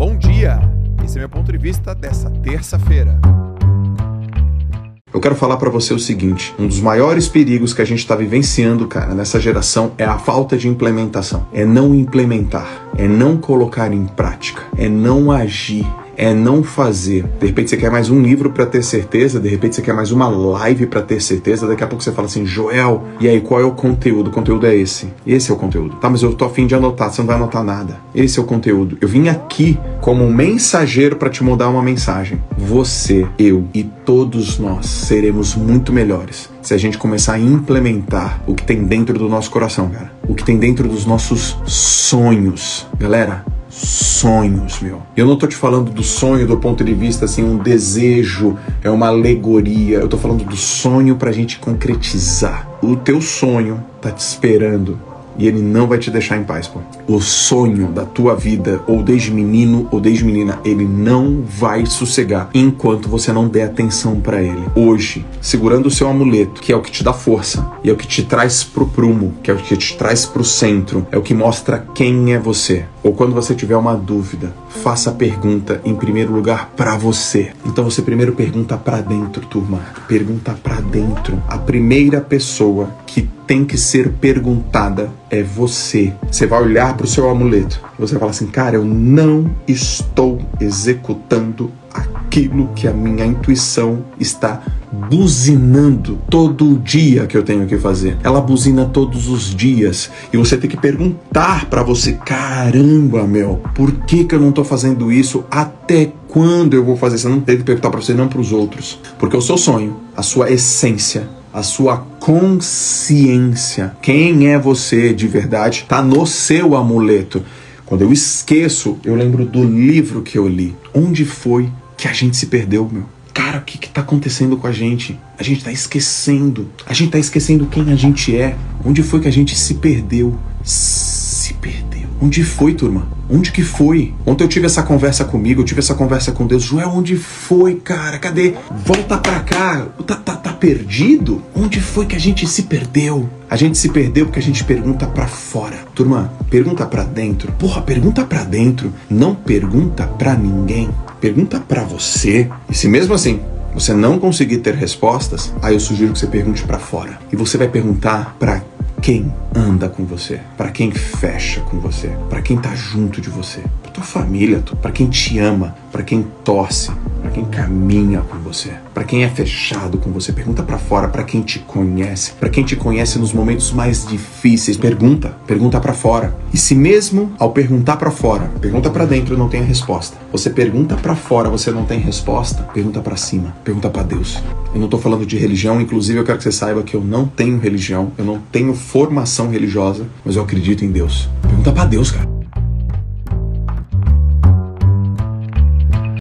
Bom dia! Esse é meu ponto de vista dessa terça-feira. Eu quero falar para você o seguinte: um dos maiores perigos que a gente está vivenciando, cara, nessa geração é a falta de implementação. É não implementar, é não colocar em prática, é não agir, é não fazer. De repente você quer mais um livro para ter certeza, de repente você quer mais uma live para ter certeza, daqui a pouco você fala assim, Joel, e aí qual é o conteúdo? O conteúdo é esse. Esse é o conteúdo. Tá, mas eu tô afim de anotar, você não vai anotar nada. Esse é o conteúdo. Eu vim aqui como um mensageiro para te mandar uma mensagem. Você, eu e todos nós seremos muito melhores se a gente começar a implementar o que tem dentro do nosso coração, cara. O que tem dentro dos nossos sonhos. Galera, sonhos, meu. Eu não tô te falando do sonho do ponto de vista assim, um desejo, é uma alegoria. Eu tô falando do sonho pra gente concretizar. O teu sonho tá te esperando e ele não vai te deixar em paz, pô. O sonho da tua vida, ou desde menino ou desde menina, ele não vai sossegar enquanto você não der atenção para ele. Hoje, segurando o seu amuleto, que é o que te dá força, e é o que te traz pro prumo, que é o que te traz pro centro, é o que mostra quem é você. Ou quando você tiver uma dúvida, faça a pergunta em primeiro lugar para você. Então você primeiro pergunta para dentro, turma. Pergunta para dentro. A primeira pessoa que tem que ser perguntada é você. Você vai olhar para o seu amuleto e você vai falar assim: cara, eu não estou executando aquilo que a minha intuição está buzinando todo dia que eu tenho que fazer. Ela buzina todos os dias e você tem que perguntar para você: caramba, meu, por que, que eu não estou fazendo isso? Até quando eu vou fazer? Você não tem que perguntar para você, não para os outros, porque o seu sonho, a sua essência, a sua consciência, quem é você de verdade, está no seu amuleto. Quando eu esqueço, eu lembro do livro que eu li. Onde foi que a gente se perdeu, meu? Cara, o que está acontecendo com a gente? A gente está esquecendo. A gente está esquecendo quem a gente é. Onde foi que a gente se perdeu? Se perdeu. Onde foi, turma? Onde que foi? Ontem eu tive essa conversa comigo, eu tive essa conversa com Deus. Joel, onde foi, cara? Cadê? Volta pra cá. Tá, tá, tá perdido? Onde foi que a gente se perdeu? A gente se perdeu porque a gente pergunta para fora. Turma, pergunta para dentro. Porra, pergunta para dentro. Não pergunta para ninguém. Pergunta para você. E se mesmo assim você não conseguir ter respostas, aí eu sugiro que você pergunte para fora. E você vai perguntar para quem anda com você, para quem fecha com você, para quem tá junto de você, para tua família, para quem te ama, para quem torce, para quem caminha com você, para quem é fechado com você. Pergunta para fora, para quem te conhece, para quem te conhece nos momentos mais difíceis. Pergunta, pergunta para fora. E se mesmo ao perguntar para fora, pergunta para dentro não tem a resposta. Você pergunta para fora, você não tem resposta. Pergunta para cima, pergunta para Deus. Eu não tô falando de religião, inclusive eu quero que você saiba que eu não tenho religião, eu não tenho formação religiosa, mas eu acredito em Deus. Pergunta para Deus, cara.